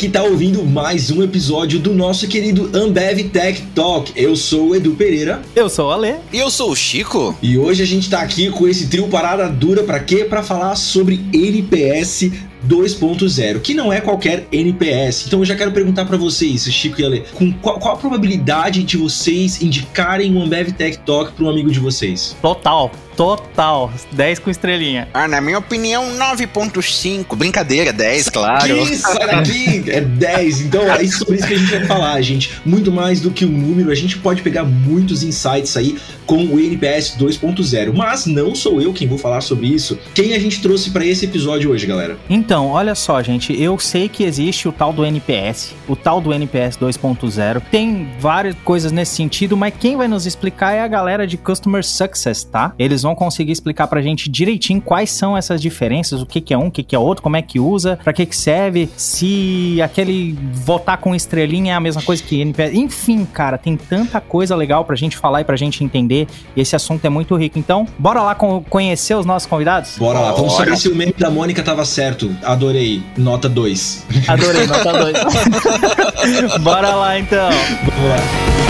que está ouvindo mais um episódio do nosso querido Ambev Tech Talk. Eu sou o Edu Pereira. Eu sou o Ale. E eu sou o Chico. E hoje a gente está aqui com esse trio parada dura para quê? Para falar sobre NPS 2.0, que não é qualquer NPS. Então eu já quero perguntar para vocês, Chico e Ale, com qual, qual, a probabilidade de vocês indicarem um Ambev Tech Talk para um amigo de vocês? Total. Total, 10 com estrelinha. Ah, na minha opinião, 9.5. Brincadeira, 10, claro. Que isso, é 10. Então é sobre isso que a gente vai falar, gente. Muito mais do que um número, a gente pode pegar muitos insights aí com o NPS 2.0. Mas não sou eu quem vou falar sobre isso. Quem a gente trouxe para esse episódio hoje, galera? Então, olha só, gente. Eu sei que existe o tal do NPS, o tal do NPS 2.0. Tem várias coisas nesse sentido, mas quem vai nos explicar é a galera de Customer Success, tá? Eles vão vão conseguir explicar pra gente direitinho quais são essas diferenças, o que, que é um, o que, que é outro, como é que usa, pra que, que serve, se aquele votar com estrelinha é a mesma coisa que NPS. Enfim, cara, tem tanta coisa legal pra gente falar e pra gente entender. E esse assunto é muito rico. Então, bora lá conhecer os nossos convidados? Bora lá, vamos saber se o meme da Mônica tava certo. Adorei. Nota 2. Adorei, nota 2. bora lá então. Vamos lá.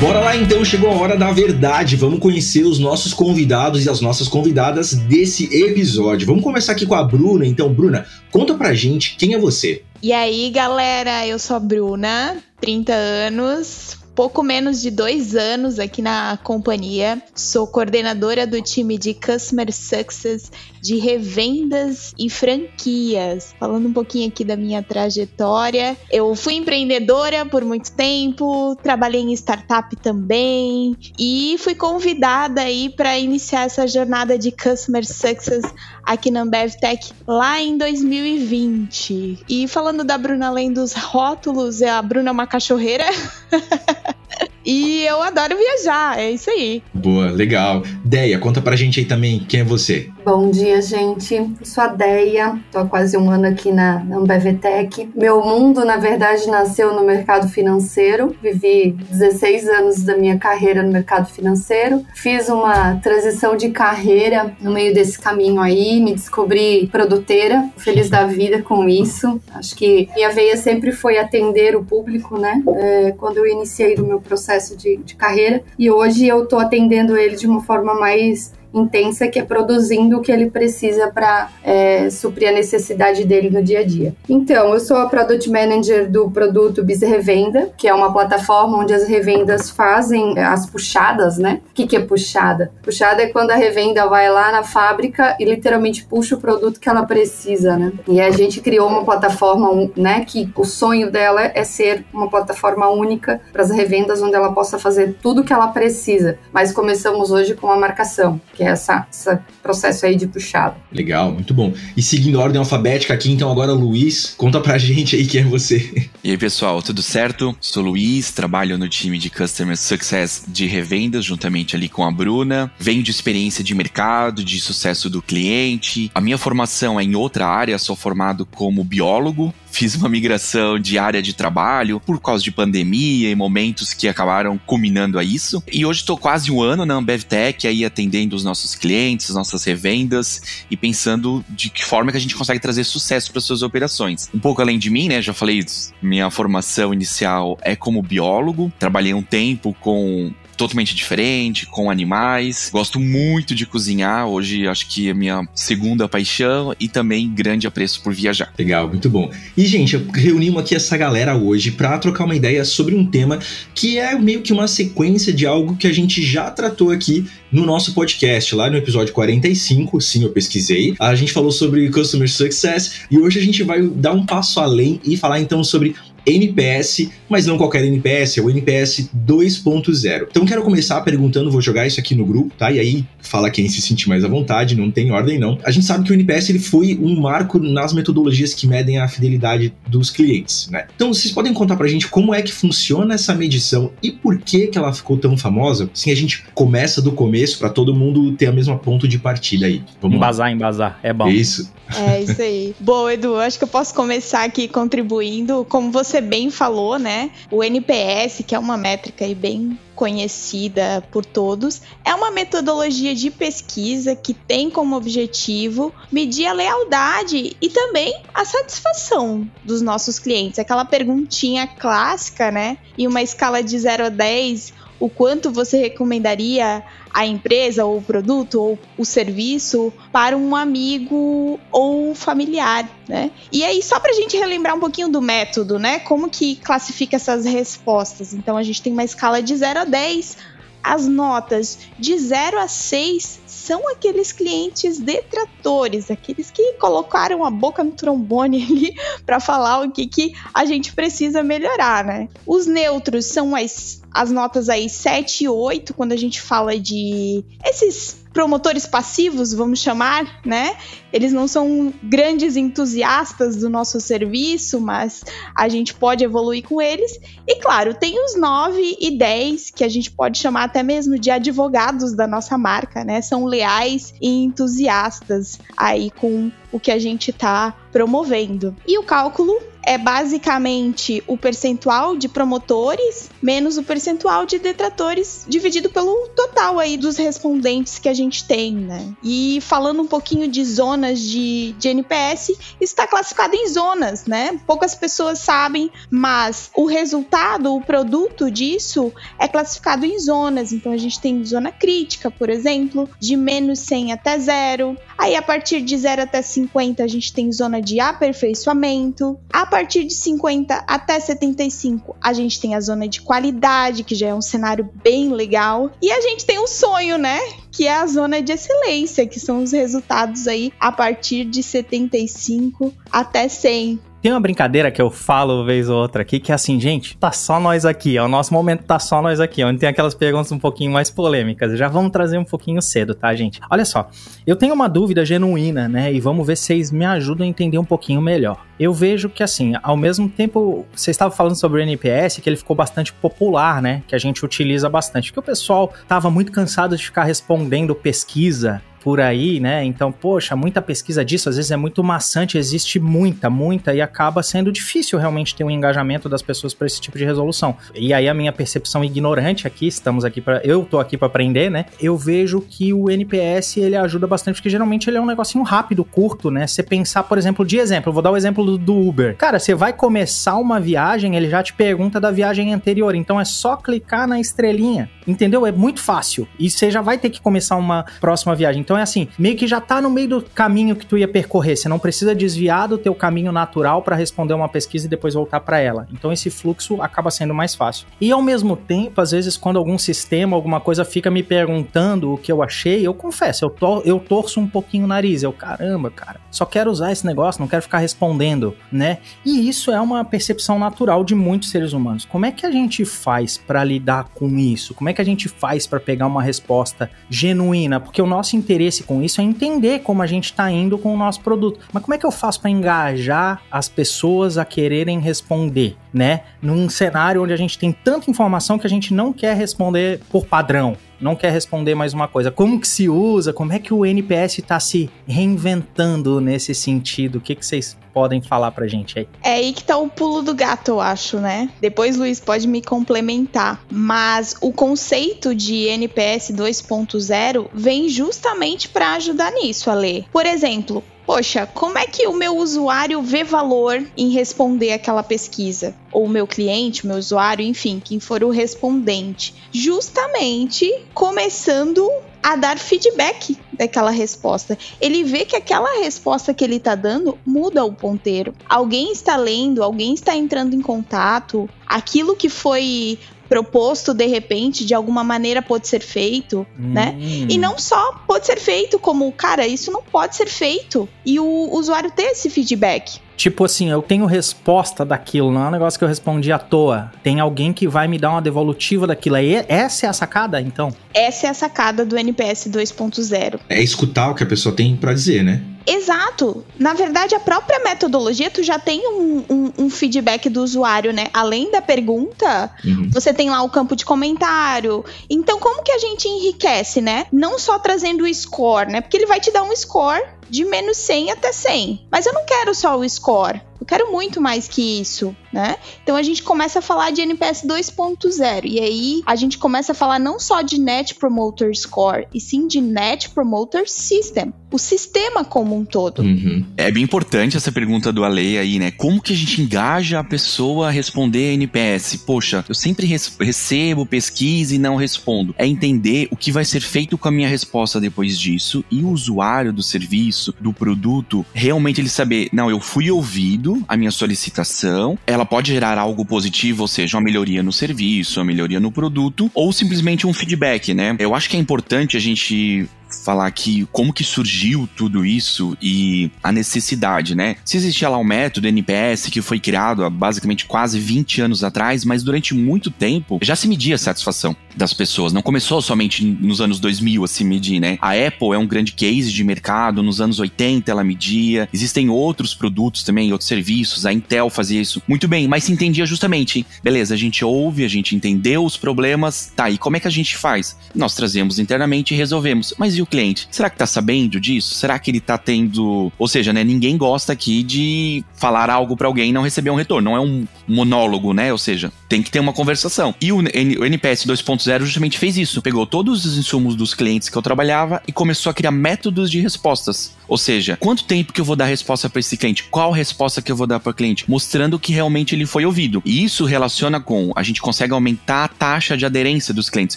Bora lá então, chegou a hora da verdade. Vamos conhecer os nossos convidados e as nossas convidadas desse episódio. Vamos começar aqui com a Bruna. Então, Bruna, conta pra gente quem é você. E aí, galera, eu sou a Bruna, 30 anos, pouco menos de dois anos aqui na companhia. Sou coordenadora do time de Customer Success de revendas e franquias. Falando um pouquinho aqui da minha trajetória, eu fui empreendedora por muito tempo, trabalhei em startup também e fui convidada aí para iniciar essa jornada de Customer Success aqui na Ambev Tech lá em 2020. E falando da Bruna além dos rótulos, a Bruna é uma cachorreira. E eu adoro viajar, é isso aí. Boa, legal. Deia, conta pra gente aí também quem é você. Bom dia, gente. Eu sou a Deia, tô há quase um ano aqui na, Ambevtech. Meu mundo, na verdade, nasceu no mercado financeiro. Vivi 16 anos da minha carreira no mercado financeiro. Fiz uma transição de carreira no meio desse caminho aí, me descobri produteira, feliz da vida com isso. Acho que minha veia sempre foi atender o público, né? É, quando eu iniciei o meu processo de, de carreira. E hoje eu tô atendendo ele de uma forma mais intensa que é produzindo o que ele precisa para é, suprir a necessidade dele no dia a dia. Então, eu sou a Product Manager do produto Biz Revenda, que é uma plataforma onde as revendas fazem as puxadas, né? O que, que é puxada? Puxada é quando a revenda vai lá na fábrica e literalmente puxa o produto que ela precisa, né? E a gente criou uma plataforma, né? Que o sonho dela é ser uma plataforma única para as revendas onde ela possa fazer tudo que ela precisa. Mas começamos hoje com a marcação que é essa, esse processo aí de puxado. Legal, muito bom. E seguindo a ordem alfabética aqui, então agora Luiz, conta pra gente aí quem é você. E aí pessoal, tudo certo? Sou Luiz, trabalho no time de Customer Success de revendas, juntamente ali com a Bruna. Venho de experiência de mercado, de sucesso do cliente. A minha formação é em outra área, sou formado como biólogo, fiz uma migração de área de trabalho por causa de pandemia e momentos que acabaram culminando a isso. E hoje estou quase um ano na AmbevTech aí atendendo os nossos clientes, as nossas revendas e pensando de que forma que a gente consegue trazer sucesso para suas operações. Um pouco além de mim, né, já falei, minha formação inicial é como biólogo, trabalhei um tempo com totalmente diferente, com animais. Gosto muito de cozinhar, hoje acho que é minha segunda paixão e também grande apreço por viajar. Legal, muito bom. E, gente, reunimos aqui essa galera hoje para trocar uma ideia sobre um tema que é meio que uma sequência de algo que a gente já tratou aqui no nosso podcast, lá no episódio 45, sim, eu pesquisei. A gente falou sobre Customer Success e hoje a gente vai dar um passo além e falar então sobre NPS, mas não qualquer NPS, é o NPS 2.0. Então quero começar perguntando, vou jogar isso aqui no grupo, tá? E aí fala quem se sentir mais à vontade, não tem ordem não. A gente sabe que o NPS ele foi um marco nas metodologias que medem a fidelidade dos clientes, né? Então vocês podem contar pra gente como é que funciona essa medição e por que que ela ficou tão famosa? Assim a gente começa do começo para todo mundo ter a mesma ponto de partida aí. Vamos embasar, lá. embasar, é bom. Isso. É isso aí. Boa, Edu, acho que eu posso começar aqui contribuindo. Como você você bem falou, né? O NPS, que é uma métrica aí bem conhecida por todos, é uma metodologia de pesquisa que tem como objetivo medir a lealdade e também a satisfação dos nossos clientes. Aquela perguntinha clássica, né? E uma escala de 0 a 10, o quanto você recomendaria a empresa ou o produto ou o serviço para um amigo ou familiar, né? E aí só para a gente relembrar um pouquinho do método, né? Como que classifica essas respostas? Então a gente tem uma escala de 0 a 10, as notas de 0 a 6 são aqueles clientes detratores, aqueles que colocaram a boca no trombone ali para falar o que, que a gente precisa melhorar, né? Os neutros são as, as notas aí 7 e 8, quando a gente fala de esses promotores passivos, vamos chamar, né? Eles não são grandes entusiastas do nosso serviço, mas a gente pode evoluir com eles. E claro, tem os 9 e 10, que a gente pode chamar até mesmo de advogados da nossa marca, né? São leais e entusiastas aí com o que a gente está promovendo. E o cálculo é basicamente o percentual de promotores menos o percentual de detratores dividido pelo total aí dos respondentes que a gente tem, né? E falando um pouquinho de zonas de, de NPS, está classificado em zonas, né? Poucas pessoas sabem, mas o resultado, o produto disso é classificado em zonas. Então a gente tem zona crítica, por exemplo, de menos 100 até zero. Aí a partir de 0 até 50 a gente tem zona de aperfeiçoamento. A partir de 50 até 75, a gente tem a zona de qualidade, que já é um cenário bem legal. E a gente tem o sonho, né? Que é a zona de excelência, que são os resultados aí a partir de 75 até 100. Tem uma brincadeira que eu falo vez ou outra aqui, que é assim, gente, tá só nós aqui, ó. O nosso momento tá só nós aqui, onde tem aquelas perguntas um pouquinho mais polêmicas. Já vamos trazer um pouquinho cedo, tá, gente? Olha só, eu tenho uma dúvida genuína, né? E vamos ver se vocês me ajudam a entender um pouquinho melhor. Eu vejo que, assim, ao mesmo tempo, vocês estavam falando sobre o NPS, que ele ficou bastante popular, né? Que a gente utiliza bastante. Porque o pessoal tava muito cansado de ficar respondendo pesquisa por aí, né? Então, poxa, muita pesquisa disso, às vezes é muito maçante, existe muita, muita, e acaba sendo difícil realmente ter um engajamento das pessoas para esse tipo de resolução. E aí a minha percepção ignorante aqui, estamos aqui para, eu tô aqui para aprender, né? Eu vejo que o NPS ele ajuda bastante porque geralmente ele é um negocinho rápido, curto, né? Você pensar, por exemplo, de exemplo, vou dar o exemplo do, do Uber. Cara, você vai começar uma viagem, ele já te pergunta da viagem anterior, então é só clicar na estrelinha, entendeu? É muito fácil. E você já vai ter que começar uma próxima viagem. Então é assim, meio que já tá no meio do caminho que tu ia percorrer. Você não precisa desviar do teu caminho natural para responder uma pesquisa e depois voltar para ela. Então esse fluxo acaba sendo mais fácil. E ao mesmo tempo, às vezes quando algum sistema, alguma coisa fica me perguntando o que eu achei, eu confesso, eu, to eu torço um pouquinho o nariz. Eu, caramba, cara, só quero usar esse negócio, não quero ficar respondendo, né? E isso é uma percepção natural de muitos seres humanos. Como é que a gente faz para lidar com isso? Como é que a gente faz para pegar uma resposta genuína? Porque o nosso interesse interesse com isso é entender como a gente está indo com o nosso produto. Mas como é que eu faço para engajar as pessoas a quererem responder, né? Num cenário onde a gente tem tanta informação que a gente não quer responder por padrão, não quer responder mais uma coisa. Como que se usa? Como é que o NPS está se reinventando nesse sentido? O que, que vocês podem falar pra gente aí? É aí que tá o pulo do gato, eu acho, né? Depois, Luiz, pode me complementar. Mas o conceito de NPS 2.0 vem justamente para ajudar nisso, Ale. Por exemplo, poxa, como é que o meu usuário vê valor em responder aquela pesquisa? Ou o meu cliente, o meu usuário, enfim, quem for o respondente. Justamente começando a dar feedback daquela resposta. Ele vê que aquela resposta que ele está dando muda o ponteiro. Alguém está lendo, alguém está entrando em contato, aquilo que foi proposto de repente, de alguma maneira pode ser feito, hum. né? E não só pode ser feito, como, cara, isso não pode ser feito. E o usuário ter esse feedback. Tipo assim, eu tenho resposta daquilo, não é um negócio que eu respondi à toa. Tem alguém que vai me dar uma devolutiva daquilo. Aí essa é a sacada, então? Essa é a sacada do NPS 2.0. É escutar o que a pessoa tem para dizer, né? Exato. Na verdade, a própria metodologia, tu já tem um, um, um feedback do usuário, né? Além da pergunta, uhum. você tem lá o campo de comentário. Então, como que a gente enriquece, né? Não só trazendo o score, né? Porque ele vai te dar um score de menos 100 até 100. Mas eu não quero só o score score. Eu quero muito mais que isso, né? Então a gente começa a falar de NPS 2.0 e aí a gente começa a falar não só de Net Promoter Score, e sim de Net Promoter System, o sistema como um todo. Uhum. É bem importante essa pergunta do Ale aí, né? Como que a gente engaja a pessoa a responder NPS? Poxa, eu sempre recebo pesquisa e não respondo. É entender o que vai ser feito com a minha resposta depois disso e o usuário do serviço, do produto, realmente ele saber, não, eu fui ouvido, a minha solicitação, ela pode gerar algo positivo, ou seja, uma melhoria no serviço, uma melhoria no produto, ou simplesmente um feedback, né? Eu acho que é importante a gente falar aqui como que surgiu tudo isso e a necessidade, né? Se existia lá o método NPS que foi criado há basicamente quase 20 anos atrás, mas durante muito tempo já se media a satisfação das pessoas. Não começou somente nos anos 2000 a se medir, né? A Apple é um grande case de mercado, nos anos 80 ela media. Existem outros produtos também, outros serviços. A Intel fazia isso muito bem, mas se entendia justamente, beleza, a gente ouve, a gente entendeu os problemas, tá, e como é que a gente faz? Nós trazemos internamente e resolvemos. Mas e o cliente? Será que tá sabendo disso? Será que ele tá tendo. Ou seja, né? Ninguém gosta aqui de falar algo para alguém e não receber um retorno. Não é um monólogo, né? Ou seja, tem que ter uma conversação. E o, o NPS 2.0 justamente fez isso. Pegou todos os insumos dos clientes que eu trabalhava e começou a criar métodos de respostas. Ou seja, quanto tempo que eu vou dar resposta para esse cliente? Qual resposta que eu vou dar para o cliente? Mostrando que realmente ele foi ouvido. E isso relaciona com a gente consegue aumentar a taxa de aderência dos clientes,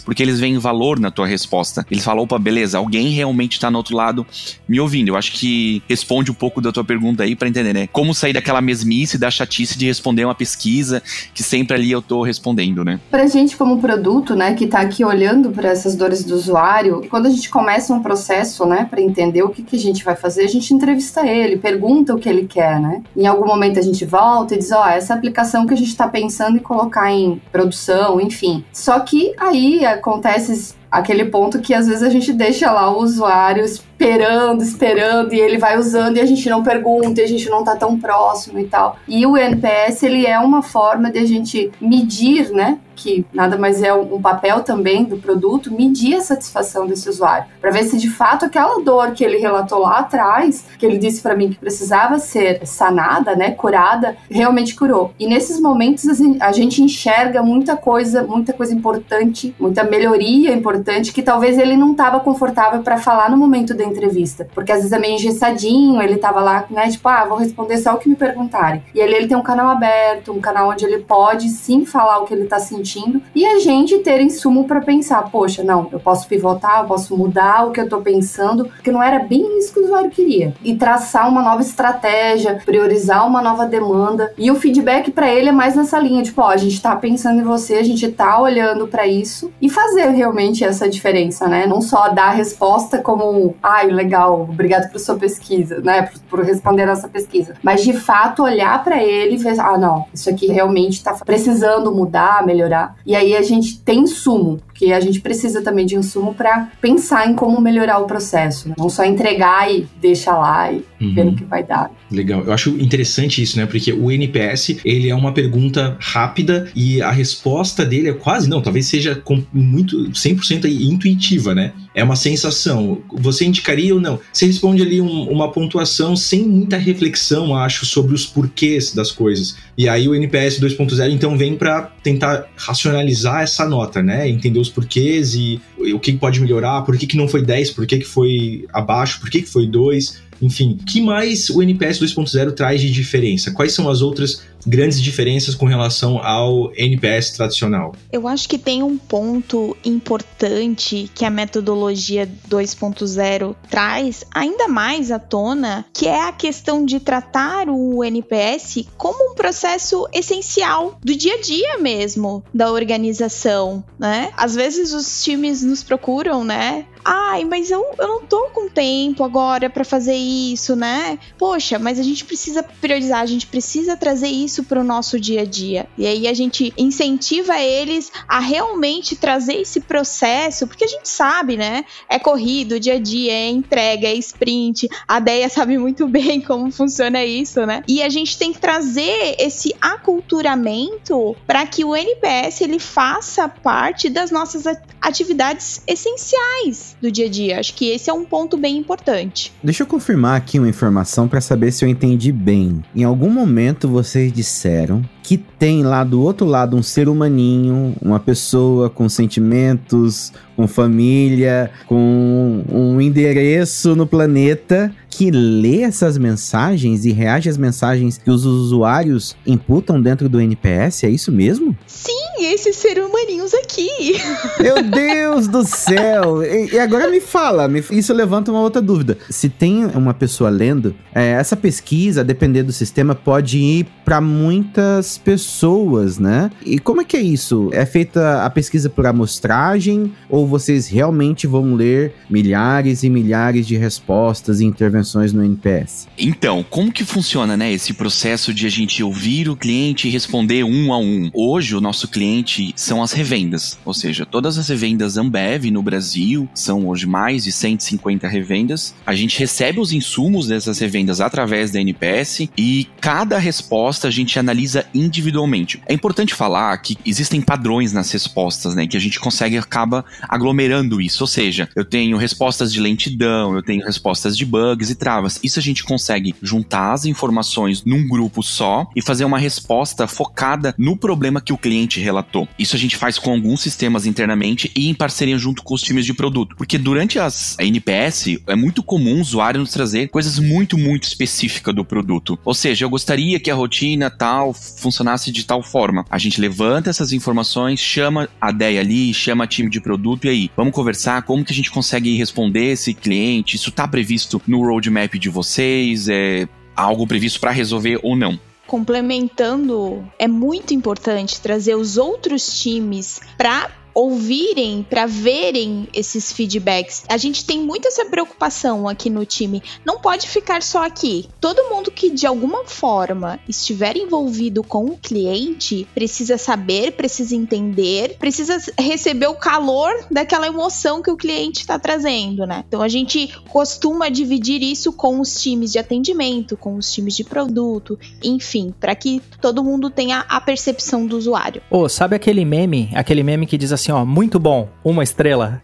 porque eles veem valor na tua resposta. Eles falam, opa, beleza, alguém realmente está no outro lado me ouvindo. Eu acho que responde um pouco da tua pergunta aí para entender, né? Como sair daquela mesmice, da chatice de responder uma pesquisa que sempre ali eu tô respondendo, né? Pra gente como produto, né, que tá aqui olhando para essas dores do usuário, quando a gente começa um processo, né, para entender o que, que a gente vai fazer, a gente entrevista ele, pergunta o que ele quer, né? Em algum momento a gente volta e diz, ó, oh, essa aplicação que a gente está pensando em colocar em produção, enfim. Só que aí acontece aquele ponto que às vezes a gente deixa lá o usuário esperando, esperando, e ele vai usando e a gente não pergunta, e a gente não tá tão próximo e tal. E o NPS, ele é uma forma de a gente medir, né? Que nada mais é um papel também do produto, medir a satisfação desse usuário, para ver se de fato aquela dor que ele relatou lá atrás, que ele disse para mim que precisava ser sanada, né, curada, realmente curou. E nesses momentos a gente enxerga muita coisa, muita coisa importante, muita melhoria importante que talvez ele não estava confortável para falar no momento da entrevista. Porque às vezes é meio engessadinho, ele tava lá, né, tipo, ah, vou responder só o que me perguntarem. E ali ele tem um canal aberto, um canal onde ele pode sim falar o que ele tá sentindo e a gente ter insumo para pensar, poxa, não, eu posso pivotar, eu posso mudar o que eu tô pensando, porque não era bem isso que o usuário queria. E traçar uma nova estratégia, priorizar uma nova demanda. E o feedback para ele é mais nessa linha, tipo, ó, a gente tá pensando em você, a gente tá olhando para isso e fazer realmente essa diferença, né? Não só dar a resposta como, ah, ai, legal, obrigado por sua pesquisa, né, por, por responder a nossa pesquisa. Mas de fato olhar para ele e ver, ah, não, isso aqui realmente está precisando mudar, melhorar. E aí a gente tem insumo, porque a gente precisa também de insumo para pensar em como melhorar o processo, né? não só entregar e deixar lá e uhum. ver o que vai dar. Legal, eu acho interessante isso, né? Porque o NPS ele é uma pergunta rápida e a resposta dele é quase não, talvez seja muito 100% intuitiva, né? É uma sensação. Você indicaria ou não? Você responde ali um, uma pontuação sem muita reflexão, acho, sobre os porquês das coisas. E aí o NPS 2.0 então vem para tentar racionalizar essa nota, né? Entender os porquês e o que pode melhorar, por que, que não foi 10, por que, que foi abaixo, por que, que foi 2 enfim, que mais o NPS 2.0 traz de diferença? Quais são as outras grandes diferenças com relação ao NPS tradicional? Eu acho que tem um ponto importante que a metodologia 2.0 traz ainda mais à tona, que é a questão de tratar o NPS como um processo essencial do dia a dia mesmo da organização, né? Às vezes os times nos procuram, né? Ai, mas eu, eu não tô com tempo agora para fazer isso, né? Poxa, mas a gente precisa priorizar, a gente precisa trazer isso para o nosso dia a dia. E aí a gente incentiva eles a realmente trazer esse processo, porque a gente sabe, né? É corrido, dia a dia, é entrega, é sprint. A Deia sabe muito bem como funciona isso, né? E a gente tem que trazer esse aculturamento para que o NPS ele faça parte das nossas atividades essenciais do dia a dia. Acho que esse é um ponto bem importante. Deixa eu confirmar aqui uma informação para saber se eu entendi bem. Em algum momento vocês disseram que tem lá do outro lado um ser humaninho, uma pessoa com sentimentos, com família, com um endereço no planeta que lê essas mensagens e reage às mensagens que os usuários imputam dentro do NPS, é isso mesmo? Sim, esses seres humaninhos aqui. Meu Deus do céu! E, agora me fala, isso levanta uma outra dúvida. Se tem uma pessoa lendo, é, essa pesquisa, dependendo do sistema, pode ir para muitas pessoas, né? E como é que é isso? É feita a pesquisa por amostragem ou vocês realmente vão ler milhares e milhares de respostas e intervenções? Intervenções no NPS. Então, como que funciona, né, esse processo de a gente ouvir o cliente e responder um a um? Hoje, o nosso cliente são as revendas, ou seja, todas as revendas Ambev no Brasil, são hoje mais de 150 revendas. A gente recebe os insumos dessas revendas através da NPS e cada resposta a gente analisa individualmente. É importante falar que existem padrões nas respostas, né, que a gente consegue acaba aglomerando isso, ou seja, eu tenho respostas de lentidão, eu tenho respostas de bugs e travas. Isso a gente consegue juntar as informações num grupo só e fazer uma resposta focada no problema que o cliente relatou. Isso a gente faz com alguns sistemas internamente e em parceria junto com os times de produto. Porque durante as NPS é muito comum o usuário nos trazer coisas muito, muito específicas do produto. Ou seja, eu gostaria que a rotina tal funcionasse de tal forma. A gente levanta essas informações, chama a ideia ali, chama time de produto e aí, vamos conversar como que a gente consegue responder esse cliente. Isso está previsto no road roadmap de vocês? É algo previsto para resolver ou não? Complementando, é muito importante trazer os outros times para ouvirem, para verem esses feedbacks. A gente tem muito essa preocupação aqui no time. Não pode ficar só aqui. Todo mundo que de alguma forma estiver envolvido com o cliente precisa saber, precisa entender, precisa receber o calor daquela emoção que o cliente está trazendo, né? Então a gente costuma dividir isso com os times de atendimento, com os times de produto, enfim, para que todo mundo tenha a percepção do usuário. Ô, oh, sabe aquele meme, aquele meme que diz assim assim, ó, muito bom, uma estrela.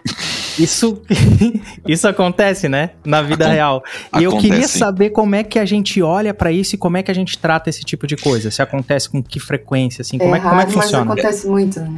Isso, isso acontece, né? Na vida Acon real. E eu queria saber como é que a gente olha para isso e como é que a gente trata esse tipo de coisa. Se acontece com que frequência, assim, como é, é, como é que funciona? Mas acontece muito. Né?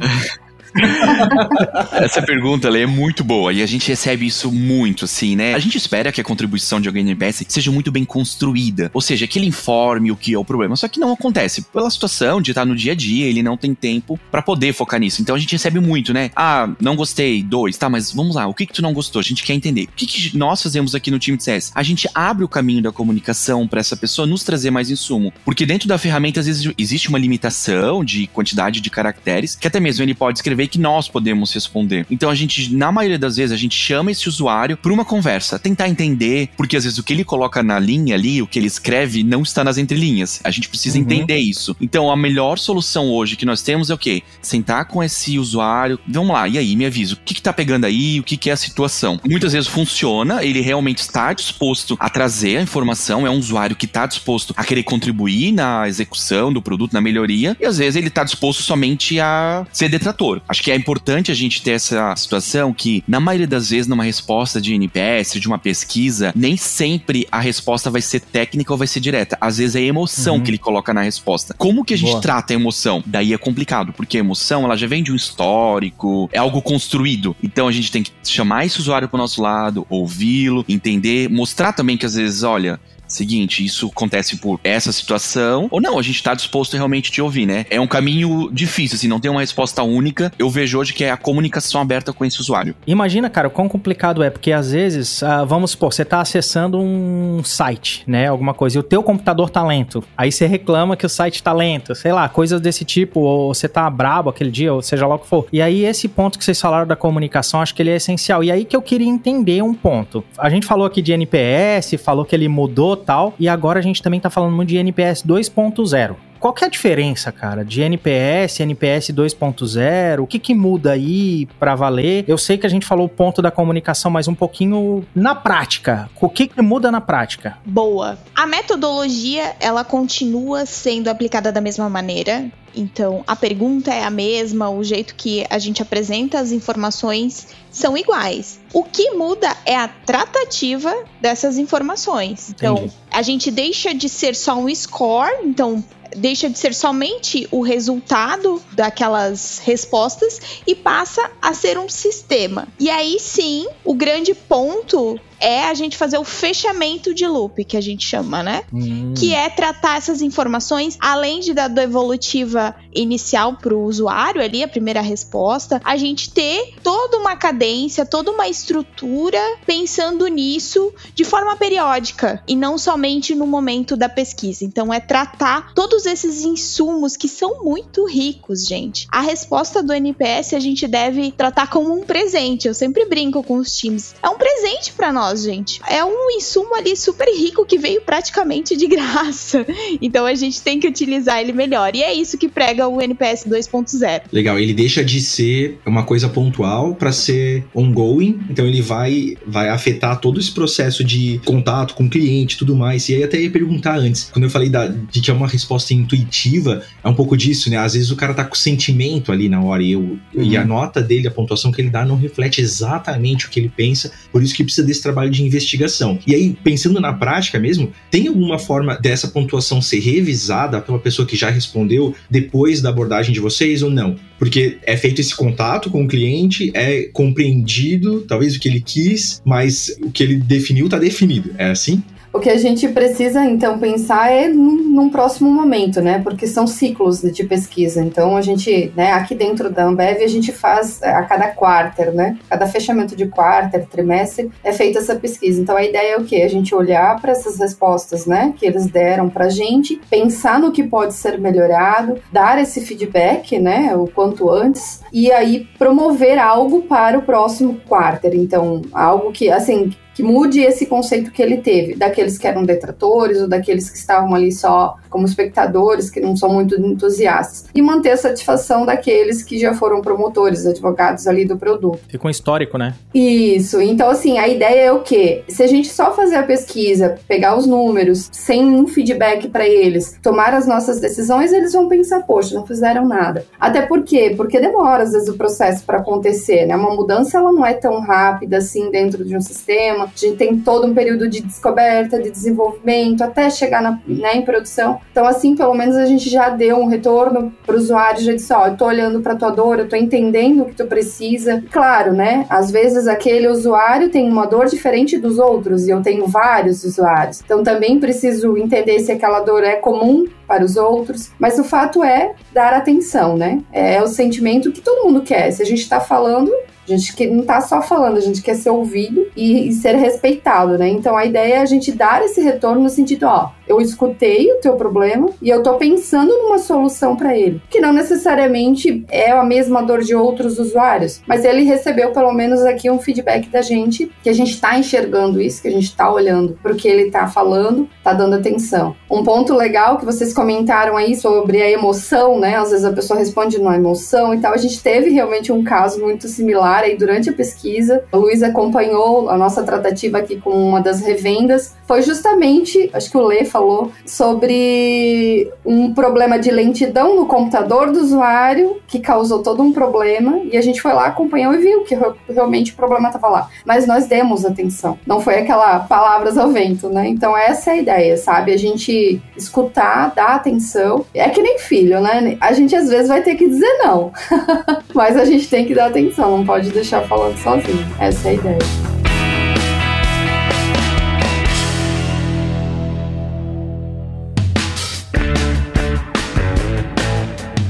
Essa pergunta é muito boa e a gente recebe isso muito, assim, né? A gente espera que a contribuição de alguém no NPS seja muito bem construída, ou seja, que ele informe o que é o problema. Só que não acontece. Pela situação de estar no dia a dia, ele não tem tempo para poder focar nisso. Então a gente recebe muito, né? Ah, não gostei, dois, tá, mas vamos lá, o que que tu não gostou? A gente quer entender. O que, que nós fazemos aqui no time de CS? A gente abre o caminho da comunicação para essa pessoa nos trazer mais insumo. Porque dentro da ferramenta, às vezes, existe uma limitação de quantidade de caracteres que até mesmo ele pode escrever que nós podemos responder. Então a gente, na maioria das vezes, a gente chama esse usuário para uma conversa, tentar entender, porque às vezes o que ele coloca na linha ali, o que ele escreve, não está nas entrelinhas. A gente precisa uhum. entender isso. Então a melhor solução hoje que nós temos é o quê? Sentar com esse usuário, vamos lá, e aí, me avisa, o que, que tá pegando aí, o que, que é a situação. Muitas vezes funciona, ele realmente está disposto a trazer a informação, é um usuário que está disposto a querer contribuir na execução do produto, na melhoria, e às vezes ele está disposto somente a ser detrator. Acho que é importante a gente ter essa situação que, na maioria das vezes, numa resposta de NPS, de uma pesquisa, nem sempre a resposta vai ser técnica ou vai ser direta. Às vezes é a emoção uhum. que ele coloca na resposta. Como que a gente Boa. trata a emoção? Daí é complicado, porque a emoção, ela já vem de um histórico, é algo construído. Então a gente tem que chamar esse usuário pro nosso lado, ouvi-lo, entender, mostrar também que às vezes, olha, seguinte, isso acontece por essa situação, ou não, a gente tá disposto realmente te ouvir, né? É um caminho difícil, assim, não tem uma resposta única. Eu vejo hoje que é a comunicação aberta com esse usuário. Imagina, cara, o quão complicado é, porque às vezes, uh, vamos supor, você tá acessando um site, né, alguma coisa, e o teu computador tá lento. Aí você reclama que o site tá lento, sei lá, coisas desse tipo, ou você tá brabo aquele dia, ou seja lá o que for. E aí esse ponto que vocês falaram da comunicação, acho que ele é essencial. E aí que eu queria entender um ponto. A gente falou aqui de NPS, falou que ele mudou tal. E agora a gente também tá falando muito de NPS 2.0. Qual que é a diferença, cara, de NPS, NPS 2.0? O que que muda aí para valer? Eu sei que a gente falou o ponto da comunicação, mas um pouquinho na prática. O que que muda na prática? Boa. A metodologia, ela continua sendo aplicada da mesma maneira. Então, a pergunta é a mesma, o jeito que a gente apresenta as informações são iguais. O que muda é a tratativa dessas informações. Então, Entendi. a gente deixa de ser só um score, então deixa de ser somente o resultado daquelas respostas e passa a ser um sistema. E aí sim, o grande ponto é a gente fazer o fechamento de loop, que a gente chama, né? Hum. que é tratar essas informações, além de dar da evolutiva inicial para o usuário ali, a primeira resposta, a gente ter toda uma cadência, toda uma estrutura pensando nisso de forma periódica e não somente no momento da pesquisa. Então é tratar todos esses insumos que são muito ricos, gente. A resposta do NPS a gente deve tratar como um presente. Eu sempre brinco com os times. É um presente para nós, gente. É um insumo ali super rico que veio praticamente de graça. Então a gente tem que utilizar ele melhor. E é isso que prega o NPS 2.0. Legal, ele deixa de ser uma coisa pontual para ser ongoing, então ele vai vai afetar todo esse processo de contato com o cliente e tudo mais. E aí até ia perguntar antes, quando eu falei da, de que é uma resposta intuitiva, é um pouco disso, né? Às vezes o cara tá com sentimento ali na hora e, eu, e a nota dele, a pontuação que ele dá não reflete exatamente o que ele pensa, por isso que precisa desse trabalho de investigação. E aí, pensando na prática mesmo, tem alguma forma dessa pontuação ser revisada pela pessoa que já respondeu depois da abordagem de vocês ou não? Porque é feito esse contato com o cliente, é compreendido, talvez o que ele quis, mas o que ele definiu tá definido. É assim? O que a gente precisa, então, pensar é num, num próximo momento, né? Porque são ciclos de pesquisa. Então, a gente, né, aqui dentro da Ambev, a gente faz a cada quarter, né? Cada fechamento de quarter, trimestre, é feita essa pesquisa. Então, a ideia é o quê? A gente olhar para essas respostas, né, que eles deram pra gente, pensar no que pode ser melhorado, dar esse feedback, né, o quanto antes, e aí promover algo para o próximo quarter. Então, algo que, assim, que mude esse conceito que ele teve, daqueles que eram detratores ou daqueles que estavam ali só como espectadores, que não são muito entusiastas, e manter a satisfação daqueles que já foram promotores, advogados ali do produto. Fica um histórico, né? Isso, então assim, a ideia é o quê? Se a gente só fazer a pesquisa, pegar os números, sem um feedback para eles, tomar as nossas decisões, eles vão pensar, poxa, não fizeram nada. Até por quê? Porque demora às vezes o processo para acontecer, né? Uma mudança ela não é tão rápida assim dentro de um sistema. Gente tem todo um período de descoberta, de desenvolvimento, até chegar na, né, em produção. Então, assim, pelo menos a gente já deu um retorno para o usuário, já disse, ó, eu tô olhando para tua dor, eu tô entendendo o que tu precisa. Claro, né? Às vezes aquele usuário tem uma dor diferente dos outros e eu tenho vários usuários. Então, também preciso entender se aquela dor é comum para os outros, mas o fato é dar atenção, né? É o sentimento que todo mundo quer. Se a gente está falando, a gente não tá só falando, a gente quer ser ouvido e, e ser respeitado, né? Então a ideia é a gente dar esse retorno no sentido, ó, eu escutei o teu problema e eu tô pensando numa solução para ele, que não necessariamente é a mesma dor de outros usuários, mas ele recebeu pelo menos aqui um feedback da gente, que a gente tá enxergando isso, que a gente tá olhando pro que ele tá falando, tá dando atenção. Um ponto legal que vocês comentaram aí sobre a emoção, né? Às vezes a pessoa responde na emoção e tal. A gente teve realmente um caso muito similar aí durante a pesquisa. A Luísa acompanhou a nossa tratativa aqui com uma das revendas. Foi justamente, acho que o Lê falou, sobre um problema de lentidão no computador do usuário que causou todo um problema. E a gente foi lá, acompanhou e viu que re- realmente o problema estava lá. Mas nós demos atenção. Não foi aquela palavras ao vento, né? Então essa é a ideia, sabe? A gente escutar, dar atenção. É que nem filho, né? A gente às vezes vai ter que dizer não. Mas a gente tem que dar atenção, não pode deixar falando sozinho. Essa é a ideia.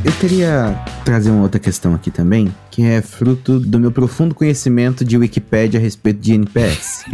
Eu queria trazer uma outra questão aqui também, que é fruto do meu profundo conhecimento de Wikipédia a respeito de NPS.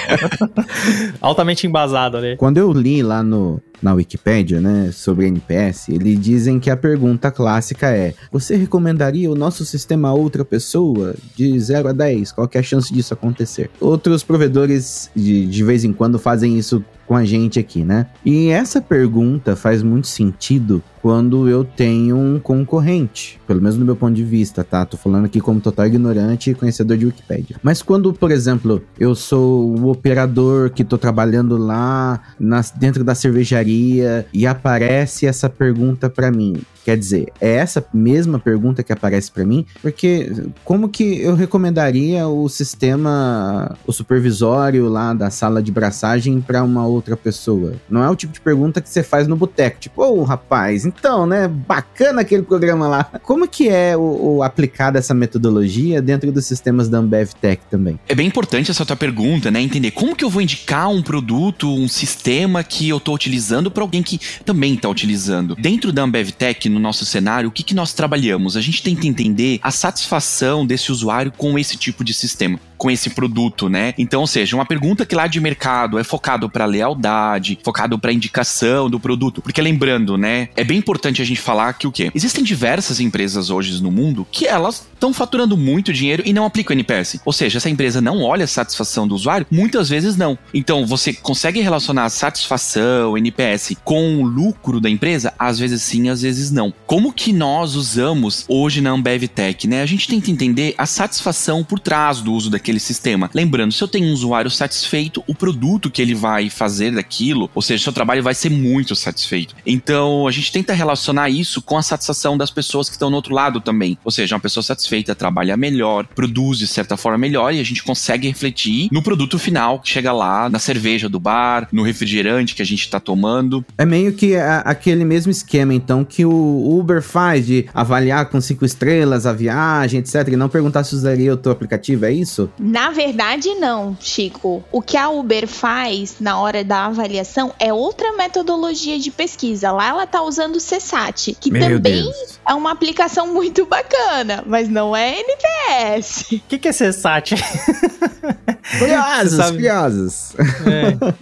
Altamente embasado, né? Quando eu li lá no, na Wikipédia, né, sobre NPS, eles dizem que a pergunta clássica é: Você recomendaria o nosso sistema a outra pessoa? De 0 a 10, qual é a chance disso acontecer? Outros provedores de, de vez em quando fazem isso com a gente aqui, né? E essa pergunta faz muito sentido quando eu tenho um concorrente, pelo menos do meu ponto de vista, tá? Tô falando aqui como total ignorante e conhecedor de Wikipédia. Mas quando, por exemplo, eu sou o operador que tô trabalhando lá nas- dentro da cervejaria recomendaria e aparece essa pergunta para mim. Quer dizer, é essa mesma pergunta que aparece para mim, porque como que eu recomendaria o sistema, o supervisório lá da sala de braçagem para uma outra pessoa? Não é o tipo de pergunta que você faz no boteco, tipo, ô oh, rapaz, então, né, bacana aquele programa lá. Como que é o, o aplicada essa metodologia dentro dos sistemas da Ambev Tech também? É bem importante essa tua pergunta, né, entender como que eu vou indicar um produto, um sistema que eu tô utilizando para alguém que também tá utilizando. Dentro da Ambev Tech, no nosso cenário, o que, que nós trabalhamos? A gente tenta entender a satisfação desse usuário com esse tipo de sistema com esse produto, né? Então, ou seja, uma pergunta que lá de mercado é focado para lealdade, focado para indicação do produto, porque lembrando, né, é bem importante a gente falar que o quê? Existem diversas empresas hoje no mundo que elas estão faturando muito dinheiro e não aplicam NPS. Ou seja, essa empresa não olha a satisfação do usuário, muitas vezes não. Então, você consegue relacionar a satisfação, NPS, com o lucro da empresa? Às vezes sim, às vezes não. Como que nós usamos hoje na Ambev Tech, né? A gente tenta entender a satisfação por trás do uso daquele aquele sistema. Lembrando, se eu tenho um usuário satisfeito, o produto que ele vai fazer daquilo, ou seja, seu trabalho vai ser muito satisfeito. Então, a gente tenta relacionar isso com a satisfação das pessoas que estão no outro lado também. Ou seja, uma pessoa satisfeita trabalha melhor, produz de certa forma melhor e a gente consegue refletir no produto final que chega lá, na cerveja do bar, no refrigerante que a gente está tomando. É meio que a, aquele mesmo esquema, então, que o Uber faz de avaliar com cinco estrelas a viagem, etc. E não perguntar se usaria o teu aplicativo, é isso? Na verdade, não, Chico. O que a Uber faz na hora da avaliação é outra metodologia de pesquisa. Lá ela tá usando o CSAT, que Meu também Deus. é uma aplicação muito bacana, mas não é NPS. O que, que é CSAT? Curiosos, curiosos.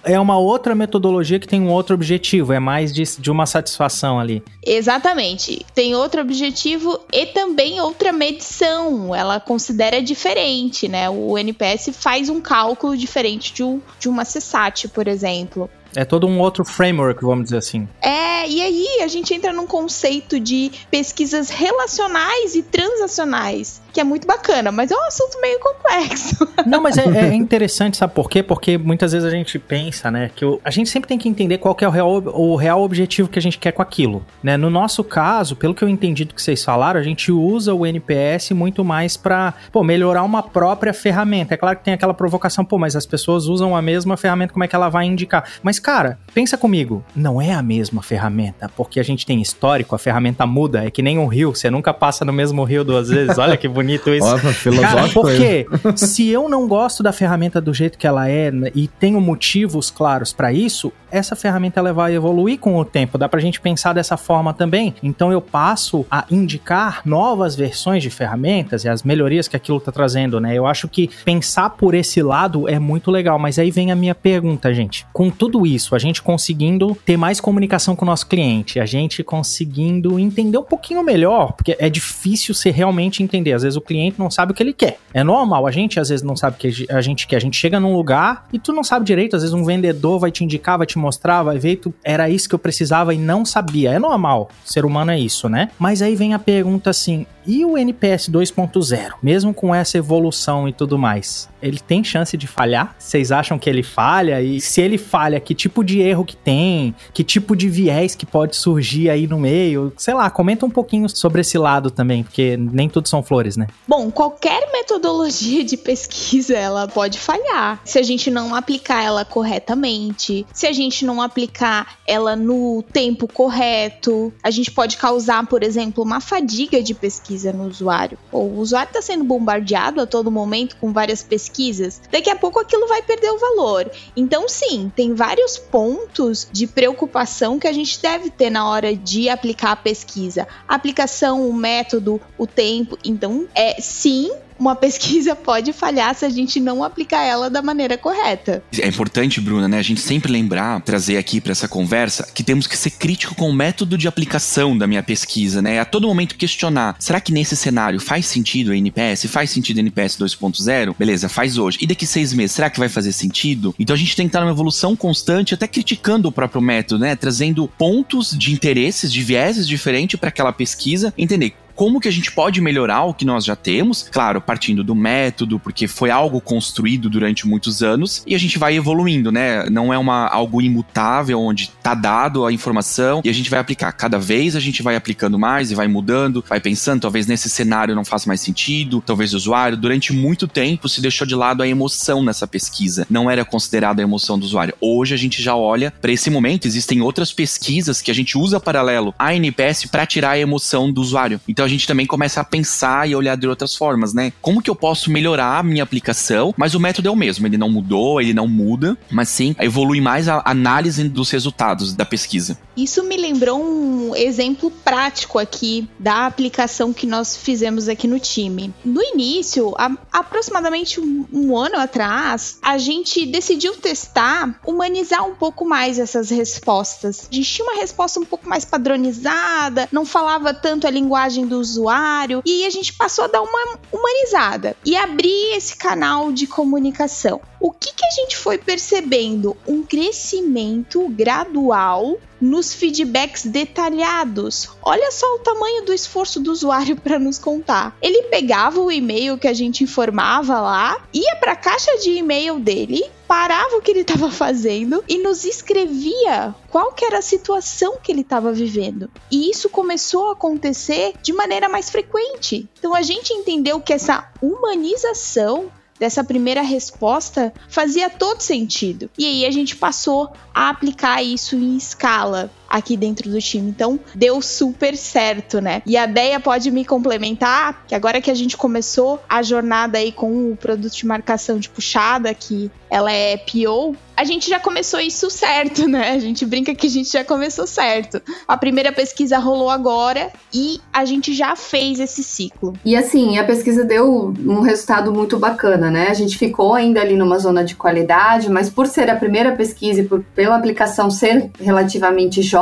É. é uma outra metodologia que tem um outro objetivo, é mais de, de uma satisfação ali. Exatamente. Tem outro objetivo e também outra medição. Ela considera diferente, né? O NPS faz um cálculo diferente de, um, de uma CSAT, por exemplo. É todo um outro framework, vamos dizer assim. É, e aí a gente entra num conceito de pesquisas relacionais e transacionais que é muito bacana, mas é um assunto meio complexo. Não, mas é, é interessante, sabe por quê? Porque muitas vezes a gente pensa, né, que o, a gente sempre tem que entender qual que é o real, o real objetivo que a gente quer com aquilo, né? No nosso caso, pelo que eu entendi do que vocês falaram, a gente usa o NPS muito mais para, pô, melhorar uma própria ferramenta. É claro que tem aquela provocação, pô, mas as pessoas usam a mesma ferramenta, como é que ela vai indicar? Mas, cara, pensa comigo, não é a mesma ferramenta, porque a gente tem histórico, a ferramenta muda, é que nem um rio, você nunca passa no mesmo rio duas vezes, olha que bonito isso. Opa, Cara, porque se eu não gosto da ferramenta do jeito que ela é né, e tenho motivos claros para isso, essa ferramenta ela vai evoluir com o tempo. Dá pra gente pensar dessa forma também. Então eu passo a indicar novas versões de ferramentas e as melhorias que aquilo tá trazendo, né? Eu acho que pensar por esse lado é muito legal, mas aí vem a minha pergunta, gente. Com tudo isso, a gente conseguindo ter mais comunicação com o nosso cliente, a gente conseguindo entender um pouquinho melhor, porque é difícil você realmente entender. Às vezes o cliente não sabe o que ele quer. É normal, a gente às vezes não sabe o que a gente quer. A gente chega num lugar e tu não sabe direito, às vezes um vendedor vai te indicar, vai te mostrar, vai ver, tu, era isso que eu precisava e não sabia. É normal, ser humano é isso, né? Mas aí vem a pergunta assim: e o NPS 2.0, mesmo com essa evolução e tudo mais, ele tem chance de falhar? Vocês acham que ele falha? E se ele falha, que tipo de erro que tem? Que tipo de viés que pode surgir aí no meio? Sei lá, comenta um pouquinho sobre esse lado também, porque nem tudo são flores, né? Bom, qualquer metodologia de pesquisa ela pode falhar se a gente não aplicar ela corretamente, se a gente não aplicar ela no tempo correto, a gente pode causar, por exemplo, uma fadiga de pesquisa no usuário. O usuário está sendo bombardeado a todo momento com várias pesquisas, daqui a pouco aquilo vai perder o valor. Então, sim, tem vários pontos de preocupação que a gente deve ter na hora de aplicar a pesquisa. A aplicação, o método, o tempo. Então, é sim uma pesquisa pode falhar se a gente não aplicar ela da maneira correta. É importante, Bruna, né? A gente sempre lembrar, trazer aqui para essa conversa, que temos que ser crítico com o método de aplicação da minha pesquisa, né? A todo momento questionar: será que nesse cenário faz sentido a NPS? Faz sentido a NPS 2.0? Beleza, faz hoje. E daqui seis meses, será que vai fazer sentido? Então a gente tem que estar numa evolução constante, até criticando o próprio método, né? Trazendo pontos de interesses, de vieses diferentes para aquela pesquisa, entender como que a gente pode melhorar o que nós já temos, claro, partindo do método, porque foi algo construído durante muitos anos e a gente vai evoluindo, né? Não é uma algo imutável onde tá dado a informação e a gente vai aplicar. Cada vez a gente vai aplicando mais e vai mudando, vai pensando, talvez nesse cenário não faça mais sentido, talvez o usuário durante muito tempo se deixou de lado a emoção nessa pesquisa. Não era considerada a emoção do usuário. Hoje a gente já olha para esse momento, existem outras pesquisas que a gente usa paralelo a NPS para tirar a emoção do usuário. Então a gente também começa a pensar e olhar de outras formas, né? Como que eu posso melhorar a minha aplicação? Mas o método é o mesmo, ele não mudou, ele não muda, mas sim evolui mais a análise dos resultados da pesquisa. Isso me lembrou um exemplo prático aqui da aplicação que nós fizemos aqui no time. No início, há aproximadamente um, um ano atrás, a gente decidiu testar, humanizar um pouco mais essas respostas. A gente tinha uma resposta um pouco mais padronizada, não falava tanto a linguagem do usuário, e a gente passou a dar uma humanizada e abrir esse canal de comunicação. O que, que a gente foi percebendo? Um crescimento gradual nos feedbacks detalhados. Olha só o tamanho do esforço do usuário para nos contar. Ele pegava o e-mail que a gente informava lá, ia para a caixa de e-mail dele, parava o que ele estava fazendo e nos escrevia qual que era a situação que ele estava vivendo. E isso começou a acontecer de maneira mais frequente. Então a gente entendeu que essa humanização dessa primeira resposta fazia todo sentido. E aí a gente passou a aplicar isso em escala aqui dentro do time. Então, deu super certo, né? E a Deia pode me complementar, que agora que a gente começou a jornada aí com o produto de marcação de puxada, que ela é PO, a gente já começou isso certo, né? A gente brinca que a gente já começou certo. A primeira pesquisa rolou agora e a gente já fez esse ciclo. E assim, a pesquisa deu um resultado muito bacana, né? A gente ficou ainda ali numa zona de qualidade, mas por ser a primeira pesquisa e por, pela aplicação ser relativamente jovem,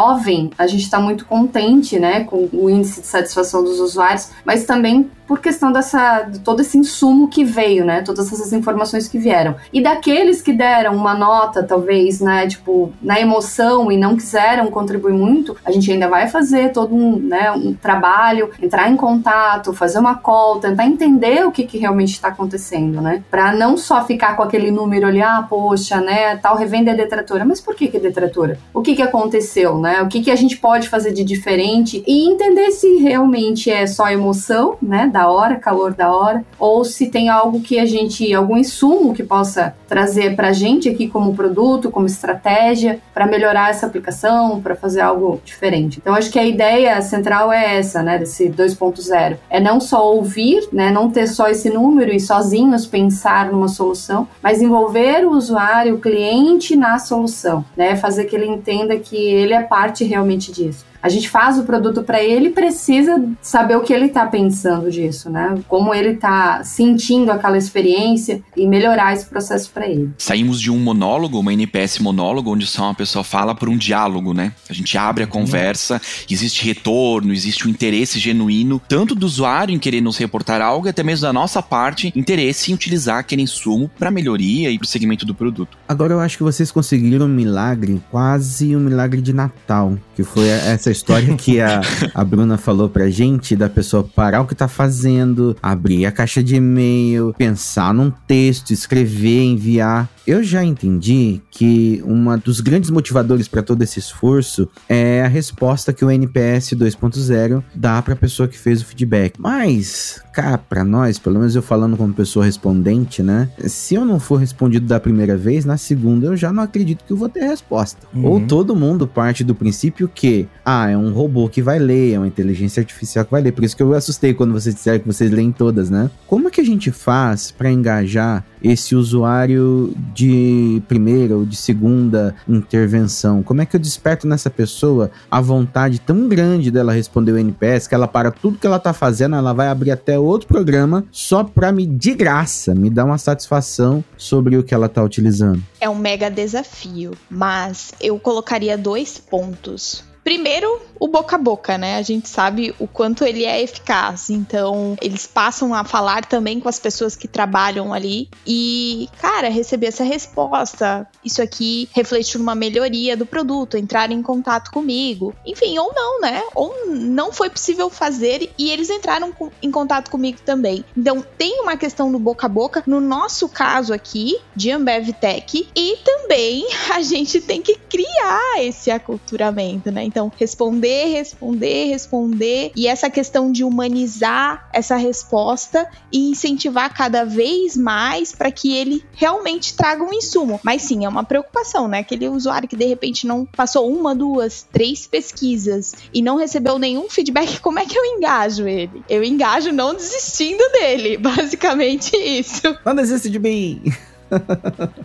a gente está muito contente, né, com o índice de satisfação dos usuários, mas também por questão dessa de todo esse insumo que veio, né? Todas essas informações que vieram. E daqueles que deram uma nota, talvez, né, tipo, na emoção e não quiseram contribuir muito, a gente ainda vai fazer todo um, né, um trabalho, entrar em contato, fazer uma call, tentar entender o que, que realmente está acontecendo, né? Para não só ficar com aquele número ali, ah, poxa, né, tal revenda é detratora, mas por que que é detratora? O que que aconteceu, né? O que que a gente pode fazer de diferente e entender se realmente é só emoção, né? da hora, calor da hora, ou se tem algo que a gente, algum insumo que possa trazer para a gente aqui como produto, como estratégia, para melhorar essa aplicação, para fazer algo diferente. Então, acho que a ideia central é essa, né, desse 2.0. É não só ouvir, né, não ter só esse número e sozinhos pensar numa solução, mas envolver o usuário, o cliente na solução, né, fazer que ele entenda que ele é realmente disso a gente faz o produto para ele precisa saber o que ele está pensando disso, né? Como ele está sentindo aquela experiência e melhorar esse processo para ele. Saímos de um monólogo, uma NPS monólogo, onde só uma pessoa fala por um diálogo, né? A gente abre a conversa, existe retorno, existe um interesse genuíno, tanto do usuário em querer nos reportar algo, até mesmo da nossa parte, interesse em utilizar aquele insumo para melhoria e para o segmento do produto. Agora eu acho que vocês conseguiram um milagre, quase um milagre de Natal, que foi essa história que a, a Bruna falou pra gente, da pessoa parar o que tá fazendo, abrir a caixa de e-mail, pensar num texto, escrever, enviar. Eu já entendi que uma dos grandes motivadores para todo esse esforço é a resposta que o NPS 2.0 dá para a pessoa que fez o feedback. Mas, cá, para nós, pelo menos eu falando como pessoa respondente, né? Se eu não for respondido da primeira vez, na segunda eu já não acredito que eu vou ter resposta. Uhum. Ou todo mundo parte do princípio que, ah, é um robô que vai ler, é uma inteligência artificial que vai ler. Por isso que eu assustei quando vocês disseram que vocês leem todas, né? Como é que a gente faz para engajar esse usuário de primeira ou de segunda intervenção? Como é que eu desperto nessa pessoa a vontade tão grande dela responder o NPS que ela para tudo que ela tá fazendo, ela vai abrir até outro programa só para me de graça me dar uma satisfação sobre o que ela tá utilizando? É um mega desafio, mas eu colocaria dois pontos. Primeiro, o boca a boca, né? A gente sabe o quanto ele é eficaz. Então, eles passam a falar também com as pessoas que trabalham ali. E, cara, receber essa resposta, isso aqui reflete uma melhoria do produto, entrar em contato comigo. Enfim, ou não, né? Ou não foi possível fazer e eles entraram em contato comigo também. Então, tem uma questão do boca a boca, no nosso caso aqui, de Ambev Tech, e também a gente tem que criar esse aculturamento, né? Então, responder, responder, responder, e essa questão de humanizar essa resposta e incentivar cada vez mais para que ele realmente traga um insumo. Mas sim, é uma preocupação, né? Aquele usuário que de repente não passou uma, duas, três pesquisas e não recebeu nenhum feedback, como é que eu engajo ele? Eu engajo não desistindo dele, basicamente isso. Não desista de mim.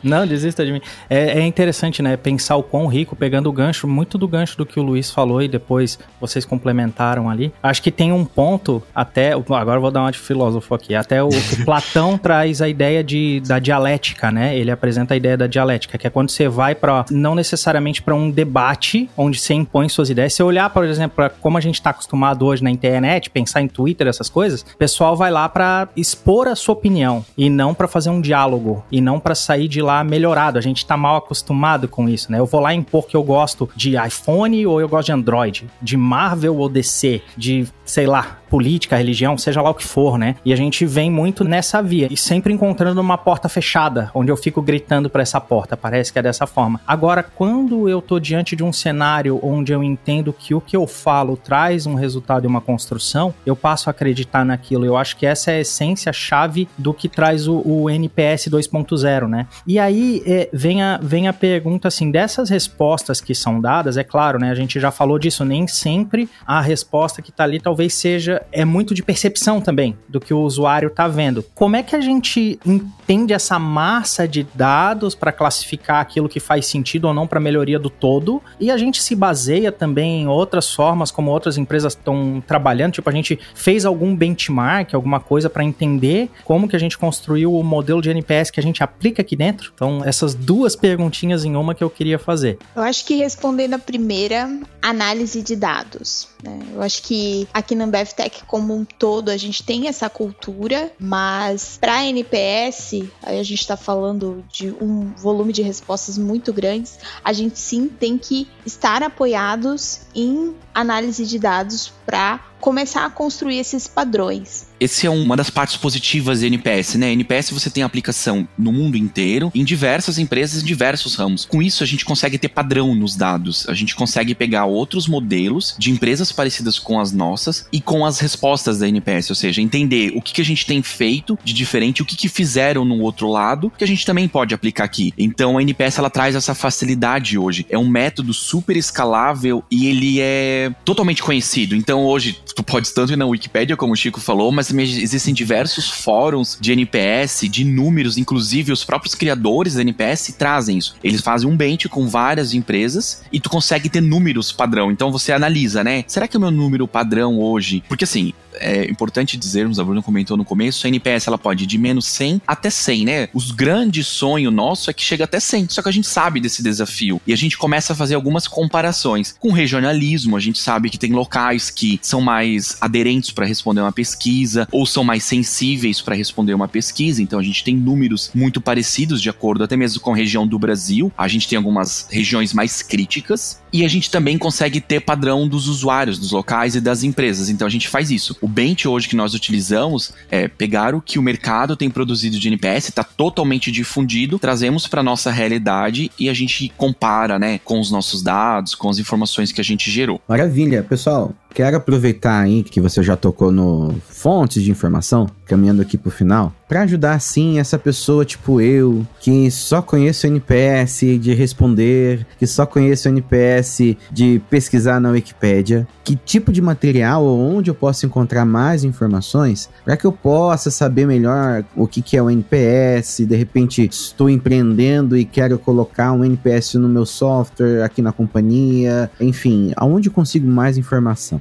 Não, desista de mim. É, é, interessante, né? Pensar o quão rico, pegando o gancho, muito do gancho do que o Luiz falou e depois vocês complementaram ali. Acho que tem um ponto, até. Agora vou dar uma de filósofo aqui. Até o, o Platão traz a ideia de, da dialética, né? Ele apresenta a ideia da dialética, que é quando você vai para não necessariamente para um debate onde você impõe suas ideias. Se olhar, por exemplo, pra como a gente está acostumado hoje na internet, pensar em Twitter, essas coisas, o pessoal vai lá para expor a sua opinião e não para fazer um diálogo e não não para sair de lá melhorado. A gente tá mal acostumado com isso, né? Eu vou lá impor que eu gosto de iPhone ou eu gosto de Android, de Marvel ou DC, de, sei lá, política, religião, seja lá o que for, né? E a gente vem muito nessa via e sempre encontrando uma porta fechada, onde eu fico gritando para essa porta. Parece que é dessa forma. Agora, quando eu tô diante de um cenário onde eu entendo que o que eu falo traz um resultado e uma construção, eu passo a acreditar naquilo. Eu acho que essa é a essência chave do que traz o, o NPS 2.0, né? E aí é, vem, a, vem a pergunta assim: dessas respostas que são dadas, é claro, né? A gente já falou disso, nem sempre a resposta que tá ali talvez seja é muito de percepção também do que o usuário está vendo. Como é que a gente entende essa massa de dados para classificar aquilo que faz sentido ou não para melhoria do todo? E a gente se baseia também em outras formas como outras empresas estão trabalhando, tipo a gente fez algum benchmark, alguma coisa para entender como que a gente construiu o modelo de NPS que a gente aplica aqui dentro? Então, essas duas perguntinhas em uma que eu queria fazer. Eu acho que respondendo a primeira, análise de dados. Né? Eu acho que aqui na Ambev Tech como um todo a gente tem essa cultura, mas para NPS, aí a gente está falando de um volume de respostas muito grandes, a gente sim tem que estar apoiados em análise de dados para começar a construir esses padrões. Esse é uma das partes positivas do NPS, né? NPS você tem aplicação no mundo inteiro, em diversas empresas, em diversos ramos. Com isso, a gente consegue ter padrão nos dados. A gente consegue pegar outros modelos de empresas parecidas com as nossas e com as respostas da NPS, ou seja, entender o que, que a gente tem feito de diferente, o que, que fizeram no outro lado, que a gente também pode aplicar aqui. Então, a NPS ela traz essa facilidade hoje. É um método super escalável e ele é totalmente conhecido. Então, hoje, tu pode tanto ir na Wikipedia, como o Chico falou, mas também existem diversos fóruns de NPS, de números, inclusive os próprios criadores da NPS trazem isso. Eles fazem um bench com várias empresas e tu consegue ter números padrão. Então você analisa, né? Será que o meu número padrão hoje? Porque assim, é importante dizermos, a Bruna comentou no começo, a NPS ela pode ir de menos 100 até 100, né? Os grandes sonho nosso é que chega até 100. Só que a gente sabe desse desafio e a gente começa a fazer algumas comparações. Com regionalismo, a gente sabe que tem locais que são mais aderentes para responder uma pesquisa ou são mais sensíveis para responder uma pesquisa. Então a gente tem números muito parecidos de acordo até mesmo com a região do Brasil. A gente tem algumas regiões mais críticas e a gente também consegue ter padrão dos usuários, dos locais e das empresas. Então a gente faz isso. O bench hoje que nós utilizamos é pegar o que o mercado tem produzido de NPS, está totalmente difundido, trazemos para nossa realidade e a gente compara, né, com os nossos dados, com as informações que a gente gerou. Maravilha, pessoal. Quero aproveitar aí que você já tocou no fontes de informação, caminhando aqui pro final, para ajudar sim essa pessoa tipo eu, que só conheço o NPS de responder, que só conheço o NPS de pesquisar na Wikipédia, que tipo de material ou onde eu posso encontrar mais informações para que eu possa saber melhor o que, que é o NPS, de repente estou empreendendo e quero colocar um NPS no meu software aqui na companhia, enfim, aonde eu consigo mais informação?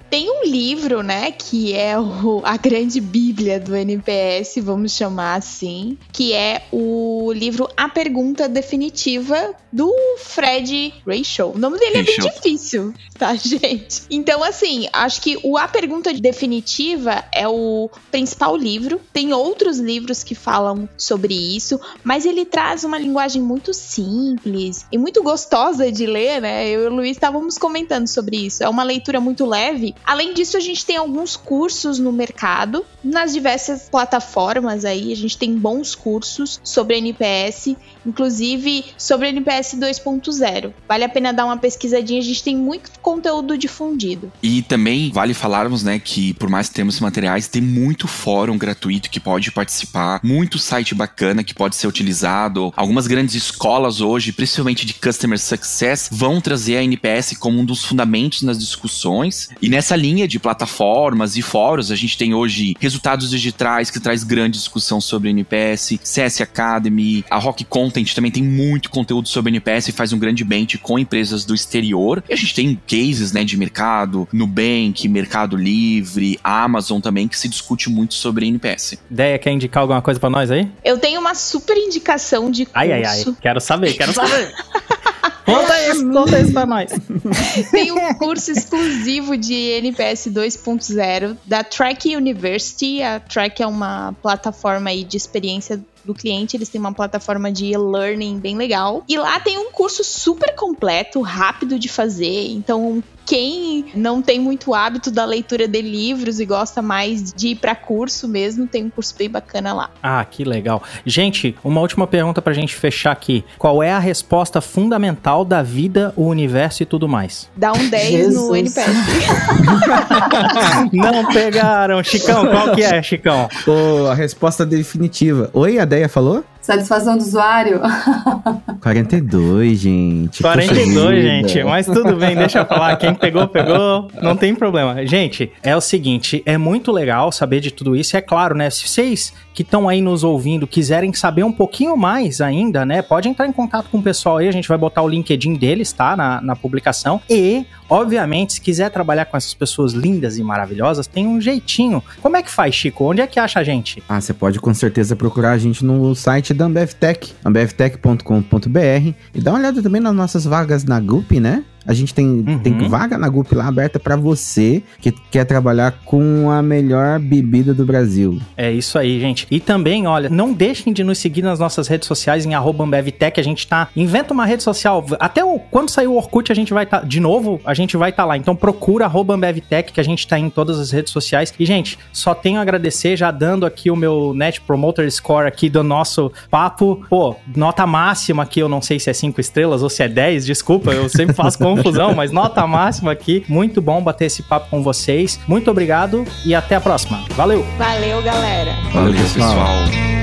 Tem um livro, né, que é o, a grande bíblia do NPS, vamos chamar assim, que é o livro A Pergunta Definitiva do Fred Rachel. O nome dele é bem Rachel. difícil, tá, gente? Então, assim, acho que o A Pergunta Definitiva é o principal livro. Tem outros livros que falam sobre isso, mas ele traz uma linguagem muito simples e muito gostosa de ler, né? Eu e o Luiz estávamos comentando sobre isso. É uma leitura muito leve. Além disso, a gente tem alguns cursos no mercado, nas diversas plataformas aí, a gente tem bons cursos sobre NPS, inclusive sobre NPS 2.0. Vale a pena dar uma pesquisadinha, a gente tem muito conteúdo difundido. E também vale falarmos, né, que por mais que temos materiais, tem muito fórum gratuito que pode participar, muito site bacana que pode ser utilizado. Algumas grandes escolas hoje, principalmente de Customer Success, vão trazer a NPS como um dos fundamentos nas discussões. E nessa linha de plataformas e fóruns, a gente tem hoje resultados digitais que traz grande discussão sobre NPS, CS Academy, a Rock Content também tem muito conteúdo sobre NPS e faz um grande bench com empresas do exterior. E a gente tem cases, né, de mercado, Nubank, Mercado Livre, Amazon também, que se discute muito sobre NPS. Ideia, quer indicar alguma coisa pra nós aí? Eu tenho uma super indicação de curso. Ai, ai, ai. Quero saber, quero saber. conta isso, conta isso pra nós. Tem um curso exclusivo de NPS 2.0 da Track University. A Track é uma plataforma aí de experiência do cliente, eles têm uma plataforma de e-learning bem legal. E lá tem um curso super completo, rápido de fazer. Então, quem não tem muito hábito da leitura de livros e gosta mais de ir para curso mesmo, tem um curso bem bacana lá. Ah, que legal. Gente, uma última pergunta pra gente fechar aqui. Qual é a resposta fundamental da vida, o universo e tudo mais? Dá um 10 no Jesus. NPS. Não pegaram. Chicão, qual que é, Chicão? Ô, a resposta definitiva. Oi, a Deia falou? Satisfação do usuário? 42, gente. Poxa 42, vida. gente. Mas tudo bem, deixa eu falar. Quem pegou, pegou. Não tem problema. Gente, é o seguinte: é muito legal saber de tudo isso. É claro, né? Se vocês que estão aí nos ouvindo quiserem saber um pouquinho mais ainda, né? Pode entrar em contato com o pessoal aí. A gente vai botar o LinkedIn deles, tá? Na, na publicação. E, obviamente, se quiser trabalhar com essas pessoas lindas e maravilhosas, tem um jeitinho. Como é que faz, Chico? Onde é que acha a gente? Ah, você pode com certeza procurar a gente no site da AmbevTech, ambevtech.com.br e dá uma olhada também nas nossas vagas na GUP, né? A gente tem, Uhum. tem vaga na GUP lá aberta pra você que quer trabalhar com a melhor bebida do Brasil. É isso aí, gente. E também, olha, não deixem de nos seguir nas nossas redes sociais em AmbevTech. A gente tá. Inventa uma rede social. Até o, quando sair o Orkut, a gente vai estar. de novo, a gente vai estar lá. Então procura AmbevTech, que a gente tá em todas as redes sociais. E, gente, só tenho a agradecer, já dando aqui o meu Net Promoter Score aqui do nosso papo. Pô, nota máxima aqui, eu não sei se é 5 estrelas ou se é 10, desculpa, eu sempre faço confusão, mas nota máxima aqui. Muito bom bater esse papo com vocês. Muito obrigado e até a próxima. Valeu! Valeu, galera. Valeu, pessoal. pessoal.